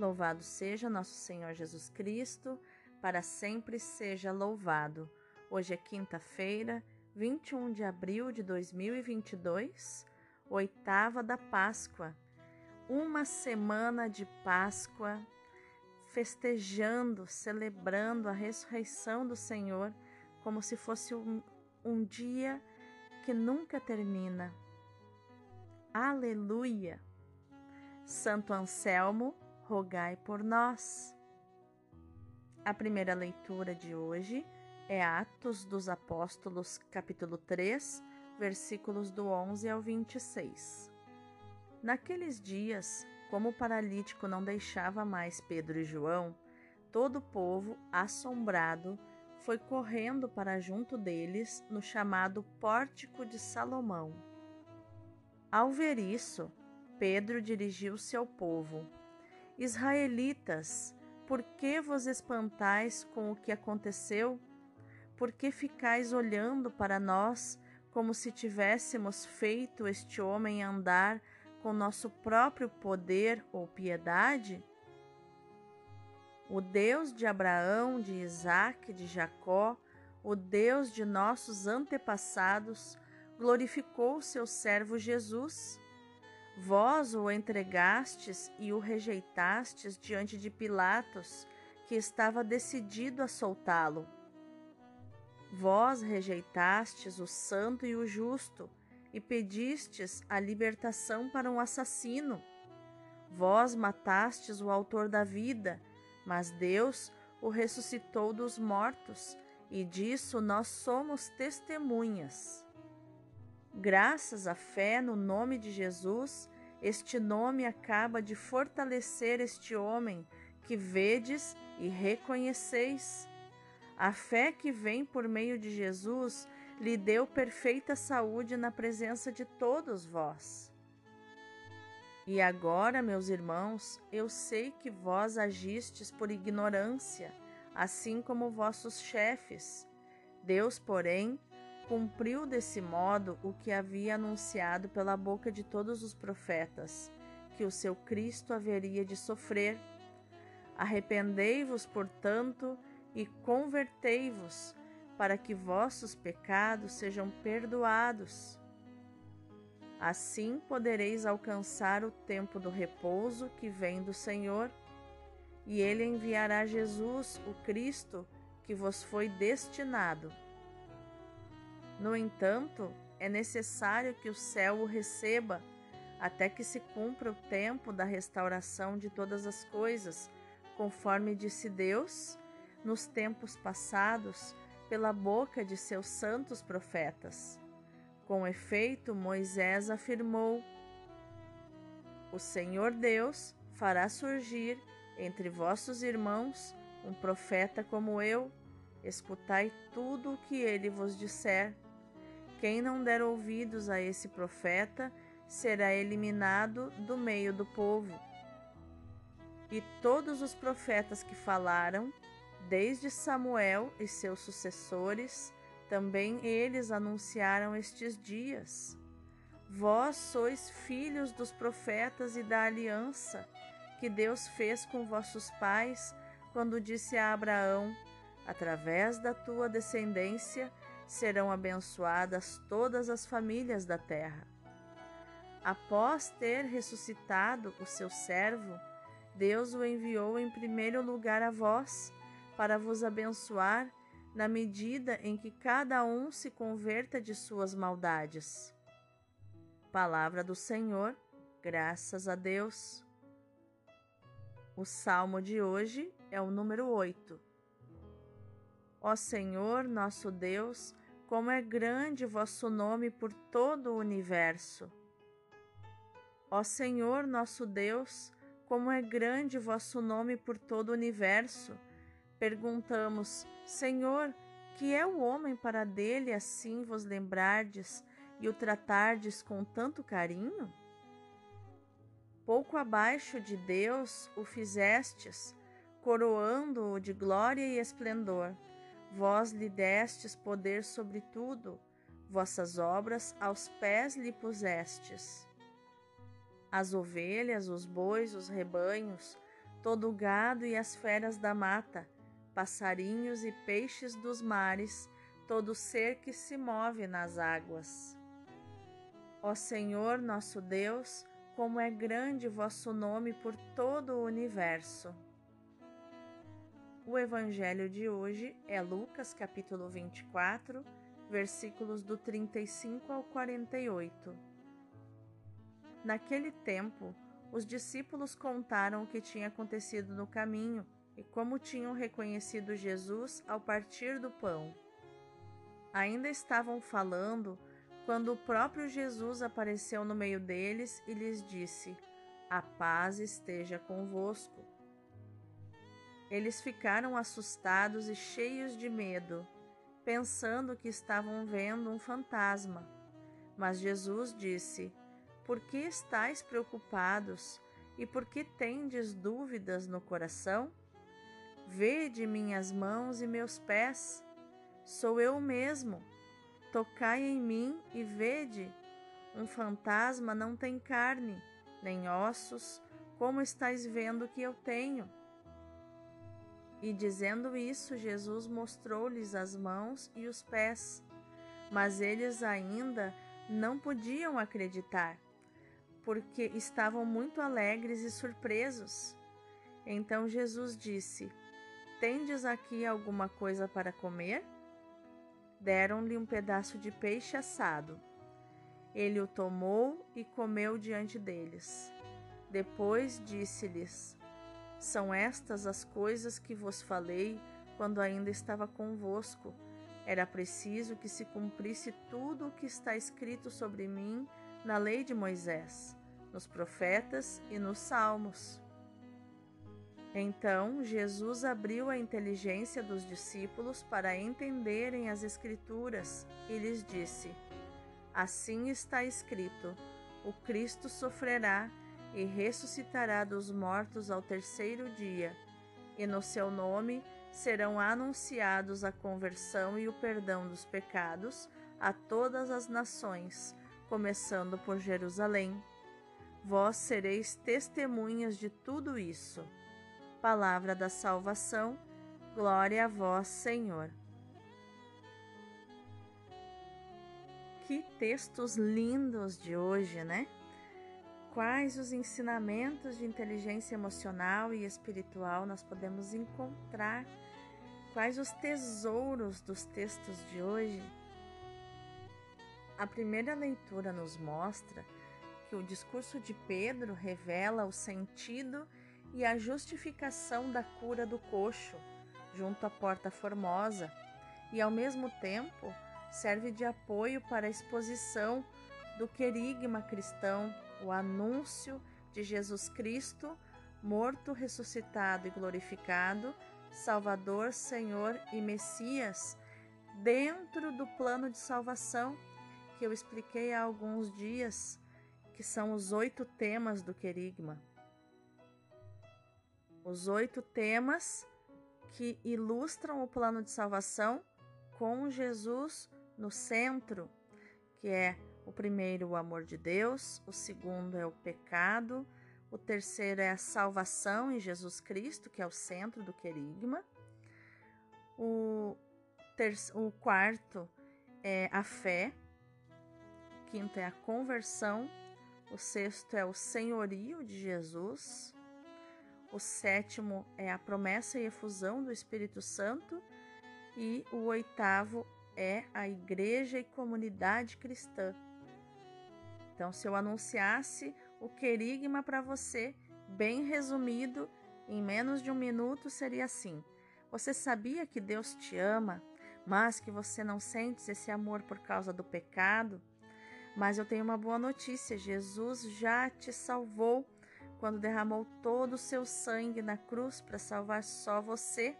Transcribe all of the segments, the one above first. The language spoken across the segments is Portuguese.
Louvado seja nosso Senhor Jesus Cristo, para sempre seja louvado. Hoje é quinta-feira, 21 de abril de 2022, oitava da Páscoa. Uma semana de Páscoa, festejando, celebrando a ressurreição do Senhor, como se fosse um, um dia que nunca termina. Aleluia! Santo Anselmo, rogai por nós. A primeira leitura de hoje é Atos dos Apóstolos, capítulo 3, versículos do 11 ao 26. Naqueles dias, como o paralítico não deixava mais Pedro e João, todo o povo, assombrado, foi correndo para junto deles no chamado Pórtico de Salomão. Ao ver isso, Pedro dirigiu-se ao povo Israelitas, por que vos espantais com o que aconteceu? Por que ficais olhando para nós como se tivéssemos feito este homem andar com nosso próprio poder ou piedade? O Deus de Abraão, de Isaque, de Jacó, o Deus de nossos antepassados, glorificou seu servo Jesus Vós o entregastes e o rejeitastes diante de Pilatos, que estava decidido a soltá-lo. Vós rejeitastes o santo e o justo e pedistes a libertação para um assassino. Vós matastes o autor da vida, mas Deus o ressuscitou dos mortos, e disso nós somos testemunhas. Graças à fé no nome de Jesus, este nome acaba de fortalecer este homem que vedes e reconheceis. A fé que vem por meio de Jesus lhe deu perfeita saúde na presença de todos vós. E agora, meus irmãos, eu sei que vós agistes por ignorância, assim como vossos chefes. Deus, porém, cumpriu desse modo o que havia anunciado pela boca de todos os profetas, que o seu Cristo haveria de sofrer. Arrependei-vos, portanto, e convertei-vos, para que vossos pecados sejam perdoados. Assim podereis alcançar o tempo do repouso que vem do Senhor, e ele enviará Jesus, o Cristo, que vos foi destinado. No entanto, é necessário que o céu o receba, até que se cumpra o tempo da restauração de todas as coisas, conforme disse Deus nos tempos passados pela boca de seus santos profetas. Com efeito, Moisés afirmou: O Senhor Deus fará surgir entre vossos irmãos um profeta como eu. Escutai tudo o que ele vos disser. Quem não der ouvidos a esse profeta será eliminado do meio do povo. E todos os profetas que falaram, desde Samuel e seus sucessores, também eles anunciaram estes dias. Vós sois filhos dos profetas e da aliança que Deus fez com vossos pais quando disse a Abraão: Através da tua descendência serão abençoadas todas as famílias da terra. Após ter ressuscitado o seu servo, Deus o enviou em primeiro lugar a vós, para vos abençoar na medida em que cada um se converta de suas maldades. Palavra do Senhor, graças a Deus. O salmo de hoje é o número 8. Ó Senhor, nosso Deus, como é grande vosso nome por todo o universo. Ó Senhor nosso Deus, como é grande vosso nome por todo o universo. Perguntamos, Senhor, que é o homem para dele assim vos lembrardes e o tratardes com tanto carinho? Pouco abaixo de Deus o fizestes, coroando-o de glória e esplendor Vós lhe destes poder sobre tudo, vossas obras aos pés lhe pusestes. As ovelhas, os bois, os rebanhos, todo o gado e as feras da mata, passarinhos e peixes dos mares, todo ser que se move nas águas. Ó Senhor nosso Deus, como é grande vosso nome por todo o universo. O evangelho de hoje é Lucas capítulo 24, versículos do 35 ao 48. Naquele tempo, os discípulos contaram o que tinha acontecido no caminho e como tinham reconhecido Jesus ao partir do pão. Ainda estavam falando quando o próprio Jesus apareceu no meio deles e lhes disse: A paz esteja convosco. Eles ficaram assustados e cheios de medo, pensando que estavam vendo um fantasma. Mas Jesus disse: Por que estáis preocupados e por que tendes dúvidas no coração? Vede minhas mãos e meus pés, sou eu mesmo. Tocai em mim e vede. Um fantasma não tem carne, nem ossos, como estáis vendo que eu tenho. E dizendo isso, Jesus mostrou-lhes as mãos e os pés. Mas eles ainda não podiam acreditar, porque estavam muito alegres e surpresos. Então Jesus disse: Tendes aqui alguma coisa para comer? Deram-lhe um pedaço de peixe assado. Ele o tomou e comeu diante deles. Depois disse-lhes: são estas as coisas que vos falei quando ainda estava convosco. Era preciso que se cumprisse tudo o que está escrito sobre mim na lei de Moisés, nos profetas e nos salmos. Então Jesus abriu a inteligência dos discípulos para entenderem as Escrituras e lhes disse: Assim está escrito: o Cristo sofrerá e ressuscitará dos mortos ao terceiro dia, e no seu nome serão anunciados a conversão e o perdão dos pecados a todas as nações, começando por Jerusalém. Vós sereis testemunhas de tudo isso. Palavra da salvação, glória a vós, Senhor. Que textos lindos de hoje, né? Quais os ensinamentos de inteligência emocional e espiritual nós podemos encontrar, quais os tesouros dos textos de hoje. A primeira leitura nos mostra que o discurso de Pedro revela o sentido e a justificação da cura do coxo junto à Porta Formosa e, ao mesmo tempo, serve de apoio para a exposição do querigma cristão o anúncio de Jesus Cristo, morto, ressuscitado e glorificado, Salvador, Senhor e Messias, dentro do plano de salvação que eu expliquei há alguns dias, que são os oito temas do querigma. Os oito temas que ilustram o plano de salvação com Jesus no centro, que é o primeiro, o amor de Deus, o segundo é o pecado, o terceiro é a salvação em Jesus Cristo, que é o centro do querigma. O, o quarto é a fé, o quinto é a conversão, o sexto é o senhorio de Jesus, o sétimo é a promessa e efusão do Espírito Santo, e o oitavo é a igreja e comunidade cristã. Então, se eu anunciasse o querigma para você, bem resumido, em menos de um minuto, seria assim: Você sabia que Deus te ama, mas que você não sente esse amor por causa do pecado? Mas eu tenho uma boa notícia: Jesus já te salvou quando derramou todo o seu sangue na cruz para salvar só você.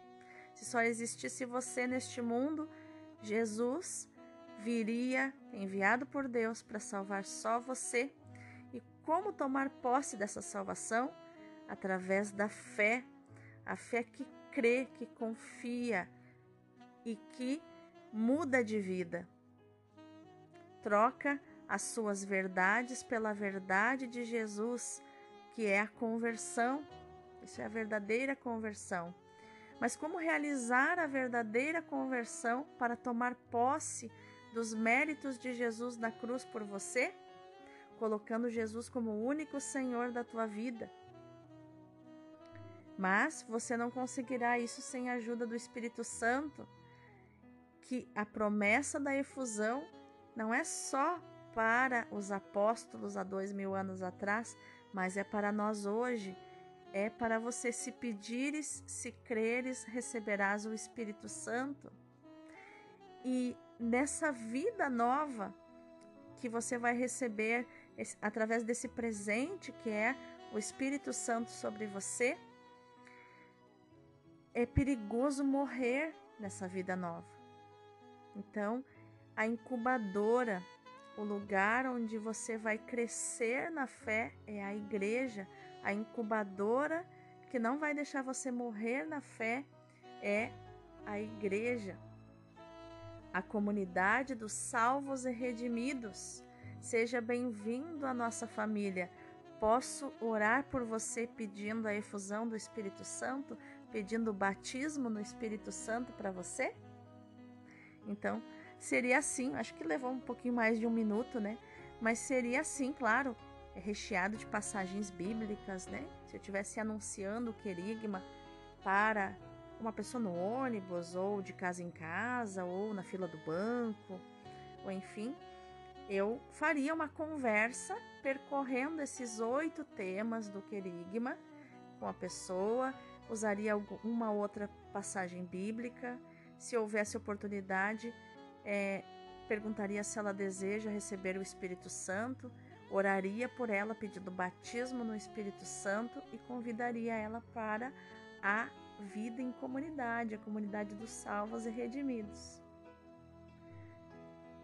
Se só existisse você neste mundo, Jesus viria enviado por Deus para salvar só você. E como tomar posse dessa salvação? Através da fé, a fé que crê, que confia e que muda de vida. Troca as suas verdades pela verdade de Jesus, que é a conversão. Isso é a verdadeira conversão. Mas como realizar a verdadeira conversão para tomar posse dos méritos de Jesus na cruz por você? Colocando Jesus como o único Senhor da tua vida. Mas você não conseguirá isso sem a ajuda do Espírito Santo, que a promessa da efusão não é só para os apóstolos há dois mil anos atrás, mas é para nós hoje. É para você, se pedires, se creres, receberás o Espírito Santo. E nessa vida nova que você vai receber através desse presente que é o Espírito Santo sobre você, é perigoso morrer nessa vida nova. Então, a incubadora, o lugar onde você vai crescer na fé é a igreja, a incubadora que não vai deixar você morrer na fé é a igreja, a comunidade dos salvos e redimidos. Seja bem-vindo à nossa família. Posso orar por você pedindo a efusão do Espírito Santo, pedindo o batismo no Espírito Santo para você? Então, seria assim, acho que levou um pouquinho mais de um minuto, né? Mas seria assim, claro, é recheado de passagens bíblicas, né? Se eu estivesse anunciando o querigma para uma pessoa no ônibus, ou de casa em casa, ou na fila do banco, ou enfim, eu faria uma conversa percorrendo esses oito temas do querigma com a pessoa, usaria uma outra passagem bíblica. Se houvesse oportunidade, é, perguntaria se ela deseja receber o Espírito Santo, oraria por ela pedindo batismo no Espírito Santo e convidaria ela para a vida em comunidade, a comunidade dos salvos e redimidos.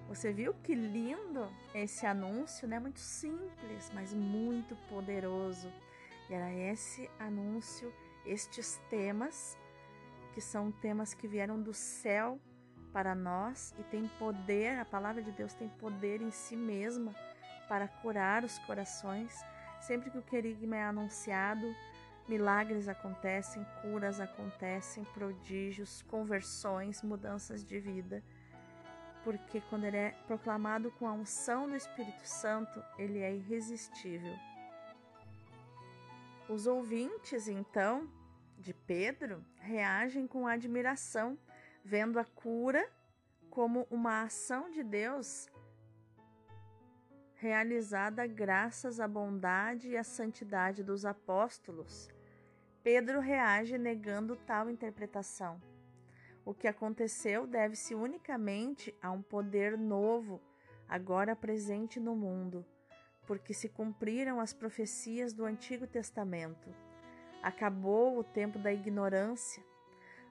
Você viu que lindo esse anúncio, né? Muito simples, mas muito poderoso. E era esse anúncio estes temas, que são temas que vieram do céu para nós e tem poder, a palavra de Deus tem poder em si mesma para curar os corações. Sempre que o querigma é anunciado, milagres acontecem, curas acontecem, prodígios, conversões, mudanças de vida. Porque quando ele é proclamado com a unção do Espírito Santo, ele é irresistível. Os ouvintes, então, de Pedro reagem com admiração, vendo a cura como uma ação de Deus realizada graças à bondade e à santidade dos apóstolos. Pedro reage negando tal interpretação. O que aconteceu deve-se unicamente a um poder novo, agora presente no mundo porque se cumpriram as profecias do Antigo Testamento. Acabou o tempo da ignorância.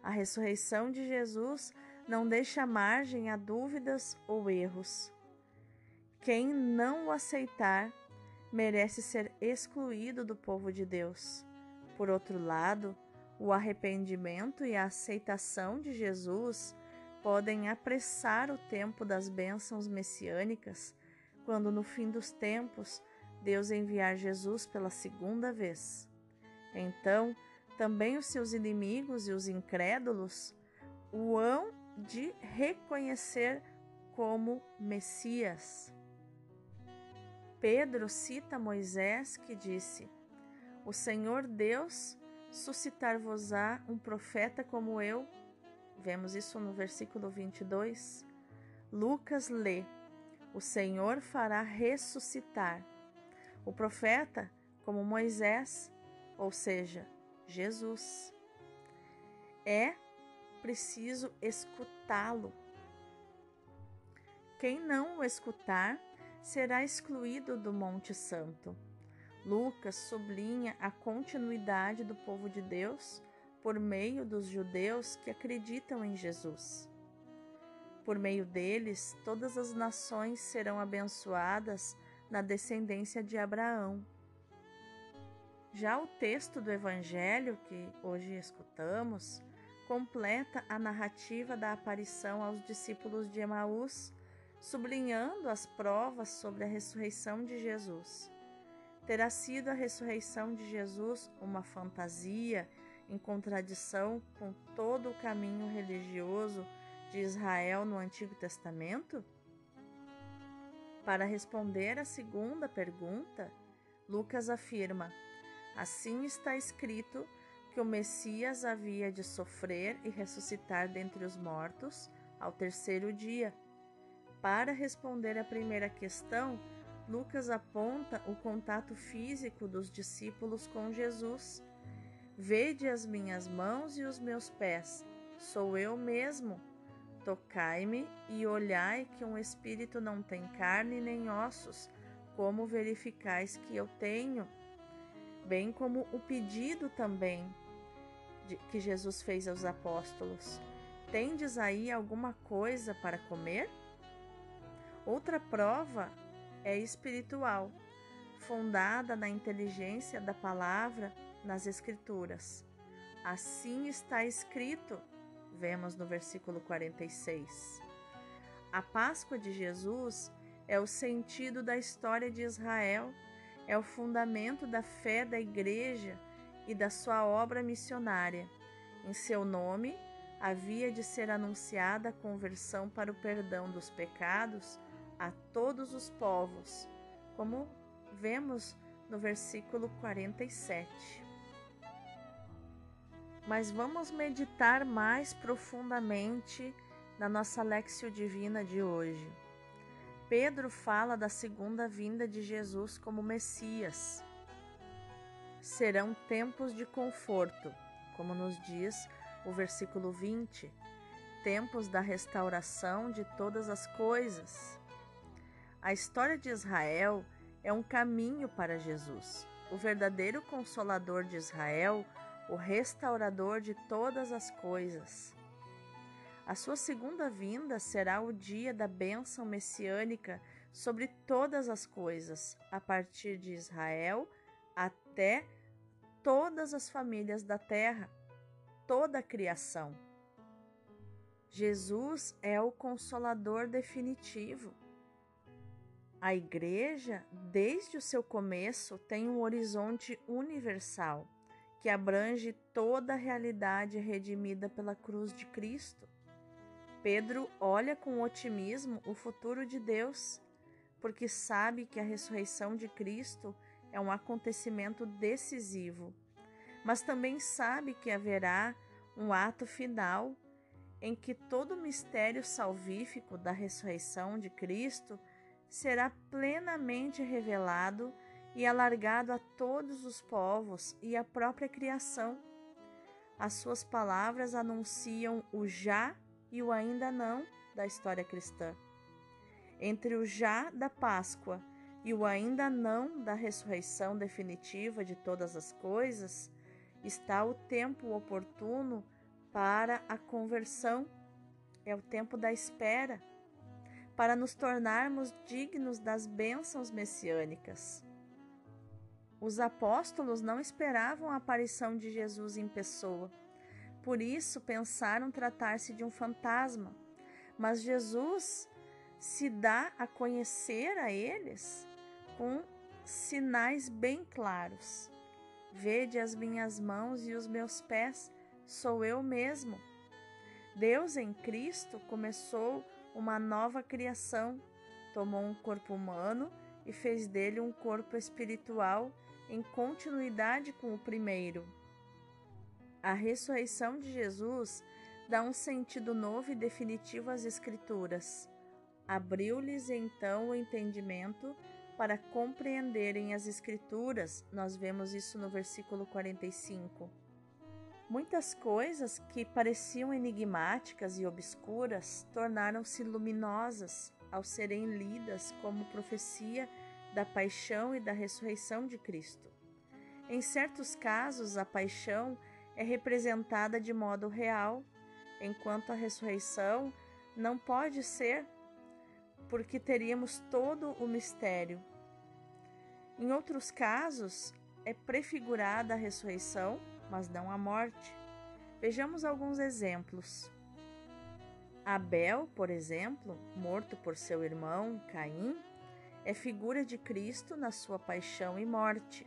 A ressurreição de Jesus não deixa margem a dúvidas ou erros. Quem não o aceitar merece ser excluído do povo de Deus. Por outro lado, o arrependimento e a aceitação de Jesus podem apressar o tempo das bênçãos messiânicas quando no fim dos tempos Deus enviar Jesus pela segunda vez. Então, também os seus inimigos e os incrédulos o hão de reconhecer como Messias. Pedro cita Moisés que disse: O Senhor Deus suscitar-vos-á um profeta como eu. Vemos isso no versículo 22. Lucas lê: o Senhor fará ressuscitar o profeta como Moisés, ou seja, Jesus. É preciso escutá-lo. Quem não o escutar será excluído do Monte Santo. Lucas sublinha a continuidade do povo de Deus por meio dos judeus que acreditam em Jesus. Por meio deles, todas as nações serão abençoadas na descendência de Abraão. Já o texto do Evangelho que hoje escutamos completa a narrativa da aparição aos discípulos de Emaús, sublinhando as provas sobre a ressurreição de Jesus. Terá sido a ressurreição de Jesus uma fantasia em contradição com todo o caminho religioso de Israel no Antigo Testamento? Para responder à segunda pergunta, Lucas afirma: Assim está escrito que o Messias havia de sofrer e ressuscitar dentre os mortos ao terceiro dia. Para responder à primeira questão, Lucas aponta o contato físico dos discípulos com Jesus. Vede as minhas mãos e os meus pés, sou eu mesmo. Tocai-me e olhai que um espírito não tem carne nem ossos, como verificais que eu tenho? Bem como o pedido também que Jesus fez aos apóstolos: Tendes aí alguma coisa para comer? Outra prova é espiritual, fundada na inteligência da palavra nas Escrituras. Assim está escrito, vemos no versículo 46. A Páscoa de Jesus é o sentido da história de Israel, é o fundamento da fé da Igreja e da sua obra missionária. Em seu nome, havia de ser anunciada a conversão para o perdão dos pecados a todos os povos, como vemos no versículo 47. Mas vamos meditar mais profundamente na nossa Lexio Divina de hoje. Pedro fala da segunda vinda de Jesus como Messias. Serão tempos de conforto, como nos diz o versículo 20, tempos da restauração de todas as coisas. A história de Israel é um caminho para Jesus, o verdadeiro consolador de Israel, o restaurador de todas as coisas. A sua segunda vinda será o dia da bênção messiânica sobre todas as coisas, a partir de Israel até todas as famílias da terra, toda a criação. Jesus é o consolador definitivo. A Igreja, desde o seu começo, tem um horizonte universal que abrange toda a realidade redimida pela cruz de Cristo. Pedro olha com otimismo o futuro de Deus, porque sabe que a ressurreição de Cristo é um acontecimento decisivo, mas também sabe que haverá um ato final em que todo o mistério salvífico da ressurreição de Cristo será plenamente revelado e alargado a todos os povos e à própria criação. As suas palavras anunciam o já e o ainda não da história cristã. Entre o já da Páscoa e o ainda não da ressurreição definitiva de todas as coisas, está o tempo oportuno para a conversão. É o tempo da espera para nos tornarmos dignos das bênçãos messiânicas. Os apóstolos não esperavam a aparição de Jesus em pessoa, por isso pensaram tratar-se de um fantasma, mas Jesus se dá a conhecer a eles com sinais bem claros. Vede as minhas mãos e os meus pés, sou eu mesmo. Deus em Cristo começou uma nova criação, tomou um corpo humano e fez dele um corpo espiritual em continuidade com o primeiro. A ressurreição de Jesus dá um sentido novo e definitivo às Escrituras. Abriu-lhes então o entendimento para compreenderem as Escrituras, nós vemos isso no versículo 45. Muitas coisas que pareciam enigmáticas e obscuras tornaram-se luminosas ao serem lidas como profecia da paixão e da ressurreição de Cristo. Em certos casos, a paixão é representada de modo real, enquanto a ressurreição não pode ser, porque teríamos todo o mistério. Em outros casos, é prefigurada a ressurreição mas não a morte. Vejamos alguns exemplos. Abel, por exemplo, morto por seu irmão Caim, é figura de Cristo na sua paixão e morte.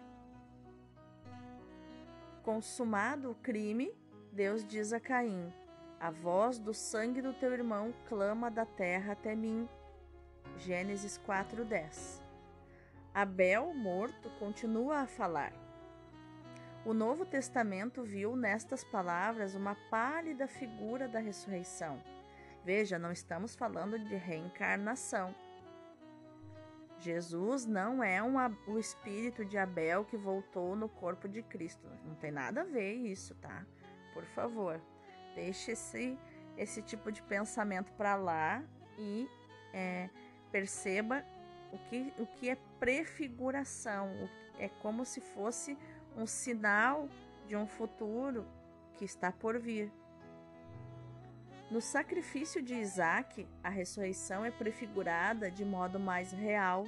Consumado o crime, Deus diz a Caim: A voz do sangue do teu irmão clama da terra até mim. Gênesis 4:10. Abel, morto, continua a falar. O Novo Testamento viu nestas palavras uma pálida figura da ressurreição. Veja, não estamos falando de reencarnação. Jesus não é um, o espírito de Abel que voltou no corpo de Cristo. Não tem nada a ver isso, tá? Por favor, deixe esse, esse tipo de pensamento para lá e é, perceba o que, o que é prefiguração. É como se fosse um sinal de um futuro que está por vir. No sacrifício de Isaac, a ressurreição é prefigurada de modo mais real.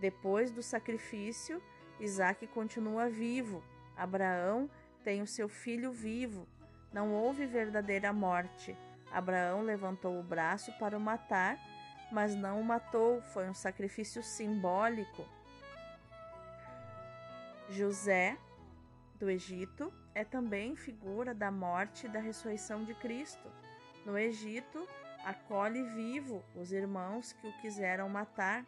Depois do sacrifício, Isaac continua vivo. Abraão tem o seu filho vivo. Não houve verdadeira morte. Abraão levantou o braço para o matar, mas não o matou. Foi um sacrifício simbólico. José, do Egito, é também figura da morte e da ressurreição de Cristo. No Egito, acolhe vivo os irmãos que o quiseram matar,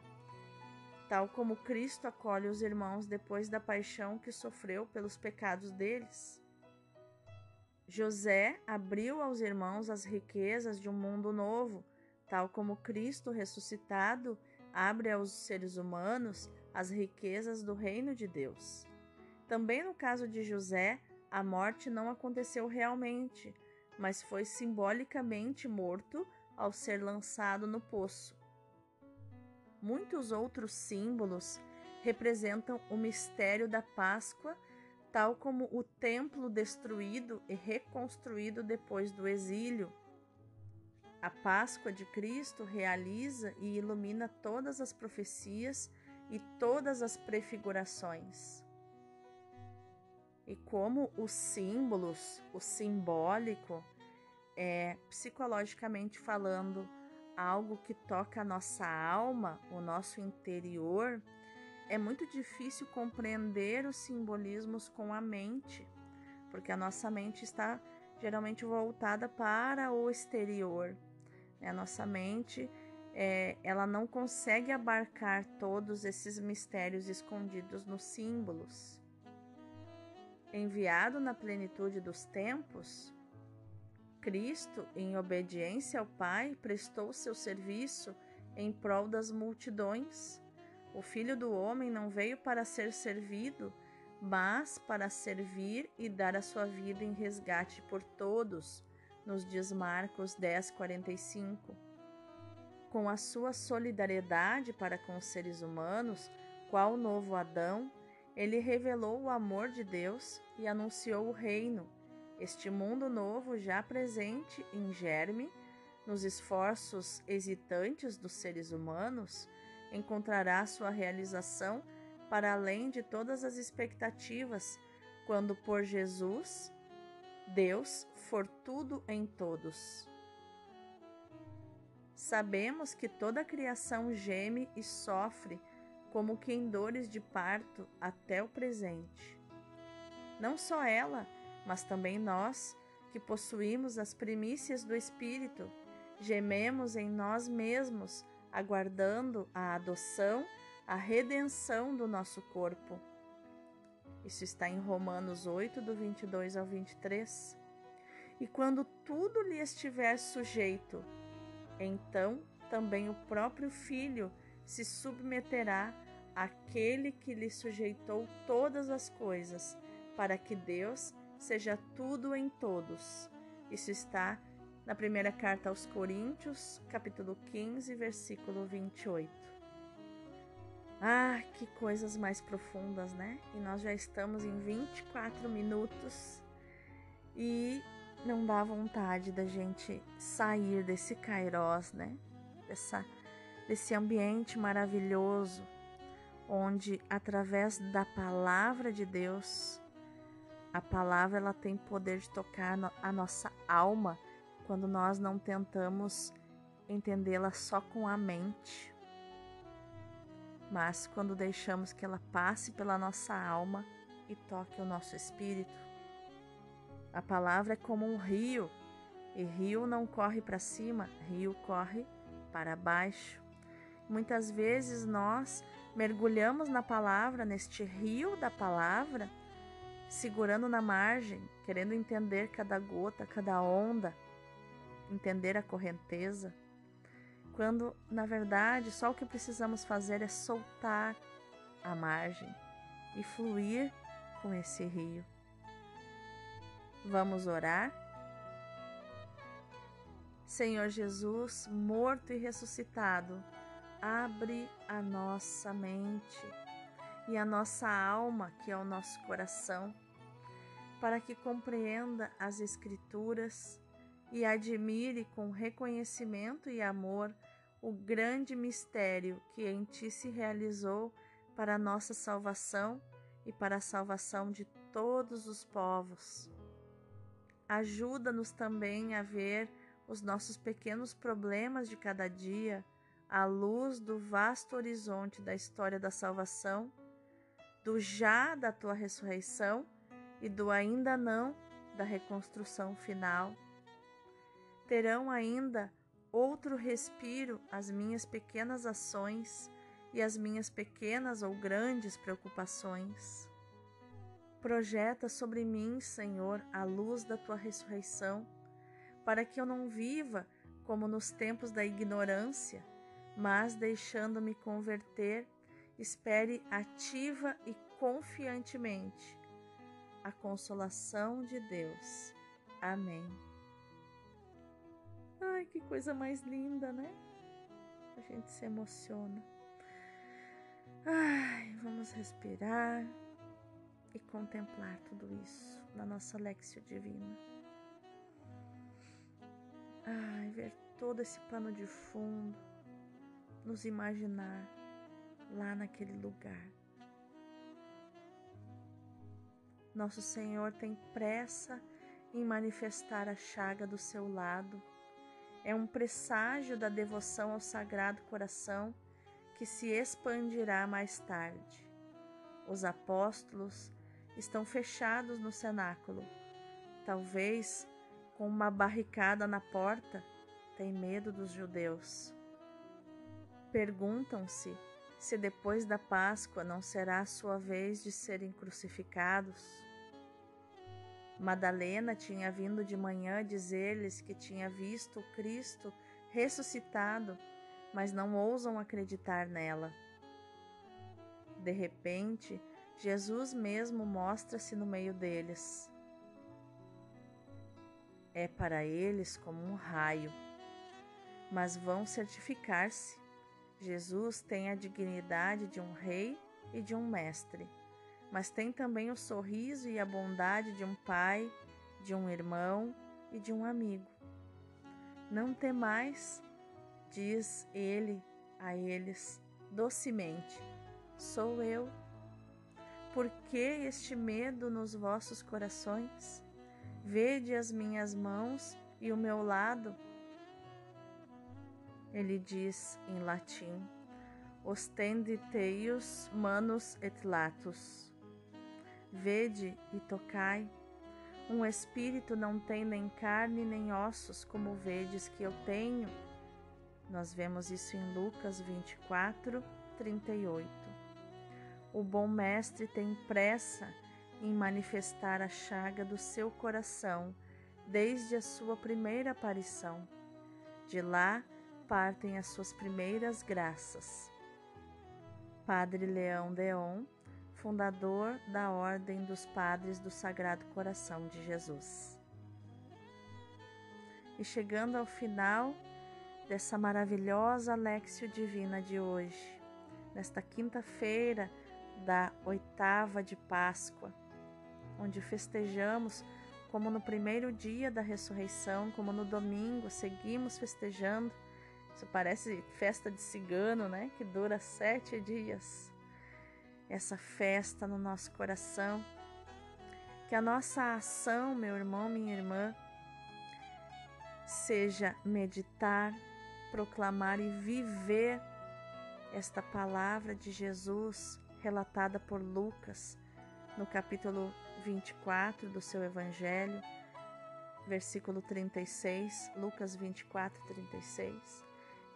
tal como Cristo acolhe os irmãos depois da paixão que sofreu pelos pecados deles. José abriu aos irmãos as riquezas de um mundo novo, tal como Cristo ressuscitado abre aos seres humanos as riquezas do reino de Deus. Também no caso de José, a morte não aconteceu realmente, mas foi simbolicamente morto ao ser lançado no poço. Muitos outros símbolos representam o mistério da Páscoa, tal como o templo destruído e reconstruído depois do exílio. A Páscoa de Cristo realiza e ilumina todas as profecias e todas as prefigurações e como os símbolos, o simbólico, é psicologicamente falando algo que toca a nossa alma, o nosso interior, é muito difícil compreender os simbolismos com a mente, porque a nossa mente está geralmente voltada para o exterior. Né? A nossa mente é, ela não consegue abarcar todos esses mistérios escondidos nos símbolos enviado na plenitude dos tempos, Cristo, em obediência ao Pai, prestou seu serviço em prol das multidões. O Filho do Homem não veio para ser servido, mas para servir e dar a sua vida em resgate por todos, nos diz Marcos 10:45. Com a sua solidariedade para com os seres humanos, qual novo Adão, ele revelou o amor de Deus e anunciou o reino, este mundo novo já presente em germe, nos esforços hesitantes dos seres humanos, encontrará sua realização para além de todas as expectativas, quando por Jesus, Deus for tudo em todos. Sabemos que toda a criação geme e sofre como que em dores de parto até o presente. Não só ela, mas também nós, que possuímos as primícias do Espírito, gememos em nós mesmos, aguardando a adoção, a redenção do nosso corpo. Isso está em Romanos 8, do 22 ao 23. E quando tudo lhe estiver sujeito, então também o próprio Filho se submeterá aquele que lhe sujeitou todas as coisas, para que Deus seja tudo em todos. Isso está na primeira carta aos Coríntios, capítulo 15, versículo 28. Ah, que coisas mais profundas, né? E nós já estamos em 24 minutos e não dá vontade da gente sair desse kairós, né? Dessa, desse ambiente maravilhoso onde através da palavra de Deus, a palavra ela tem poder de tocar a nossa alma quando nós não tentamos entendê-la só com a mente. mas quando deixamos que ela passe pela nossa alma e toque o nosso espírito. A palavra é como um rio, e rio não corre para cima, rio corre para baixo. Muitas vezes nós mergulhamos na palavra, neste rio da palavra, segurando na margem, querendo entender cada gota, cada onda, entender a correnteza, quando na verdade só o que precisamos fazer é soltar a margem e fluir com esse rio. Vamos orar? Senhor Jesus, morto e ressuscitado, abre a nossa mente e a nossa alma, que é o nosso coração, para que compreenda as Escrituras e admire com reconhecimento e amor o grande mistério que em ti se realizou para a nossa salvação e para a salvação de todos os povos. Ajuda-nos também a ver os nossos pequenos problemas de cada dia à luz do vasto horizonte da história da salvação, do já da tua ressurreição e do ainda não da reconstrução final. Terão ainda outro respiro as minhas pequenas ações e as minhas pequenas ou grandes preocupações. Projeta sobre mim, Senhor, a luz da tua ressurreição, para que eu não viva como nos tempos da ignorância mas deixando-me converter, espere ativa e confiantemente a consolação de Deus. Amém. Ai, que coisa mais linda, né? A gente se emociona. Ai, vamos respirar e contemplar tudo isso na nossa Lexio Divina. Ai, ver todo esse pano de fundo nos imaginar lá naquele lugar. Nosso Senhor tem pressa em manifestar a chaga do seu lado. É um presságio da devoção ao Sagrado Coração que se expandirá mais tarde. Os apóstolos estão fechados no cenáculo, talvez com uma barricada na porta, tem medo dos judeus. Perguntam-se se depois da Páscoa não será a sua vez de serem crucificados. Madalena tinha vindo de manhã dizer-lhes que tinha visto o Cristo ressuscitado, mas não ousam acreditar nela. De repente, Jesus mesmo mostra-se no meio deles. É para eles como um raio, mas vão certificar-se Jesus tem a dignidade de um rei e de um mestre, mas tem também o sorriso e a bondade de um pai, de um irmão e de um amigo. Não temais, diz ele a eles docemente: Sou eu. Por que este medo nos vossos corações? Vede as minhas mãos e o meu lado ele diz em latim: Ostenditeius manus et latus. Vede e tocai. Um espírito não tem nem carne nem ossos, como vedes que eu tenho. Nós vemos isso em Lucas 24, 38. O bom mestre tem pressa em manifestar a chaga do seu coração desde a sua primeira aparição. De lá, partem as suas primeiras graças. Padre Leão Deon, fundador da Ordem dos Padres do Sagrado Coração de Jesus. E chegando ao final dessa maravilhosa Lexio Divina de hoje, nesta quinta-feira da oitava de Páscoa, onde festejamos como no primeiro dia da ressurreição, como no domingo, seguimos festejando isso parece festa de cigano, né? Que dura sete dias. Essa festa no nosso coração. Que a nossa ação, meu irmão, minha irmã, seja meditar, proclamar e viver esta palavra de Jesus relatada por Lucas no capítulo 24 do seu Evangelho, versículo 36, Lucas 24, 36,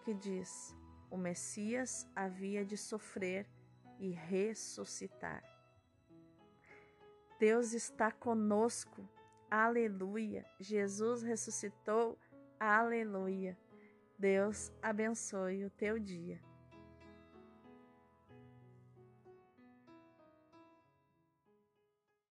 que diz: O Messias havia de sofrer e ressuscitar. Deus está conosco, aleluia. Jesus ressuscitou, aleluia. Deus abençoe o teu dia.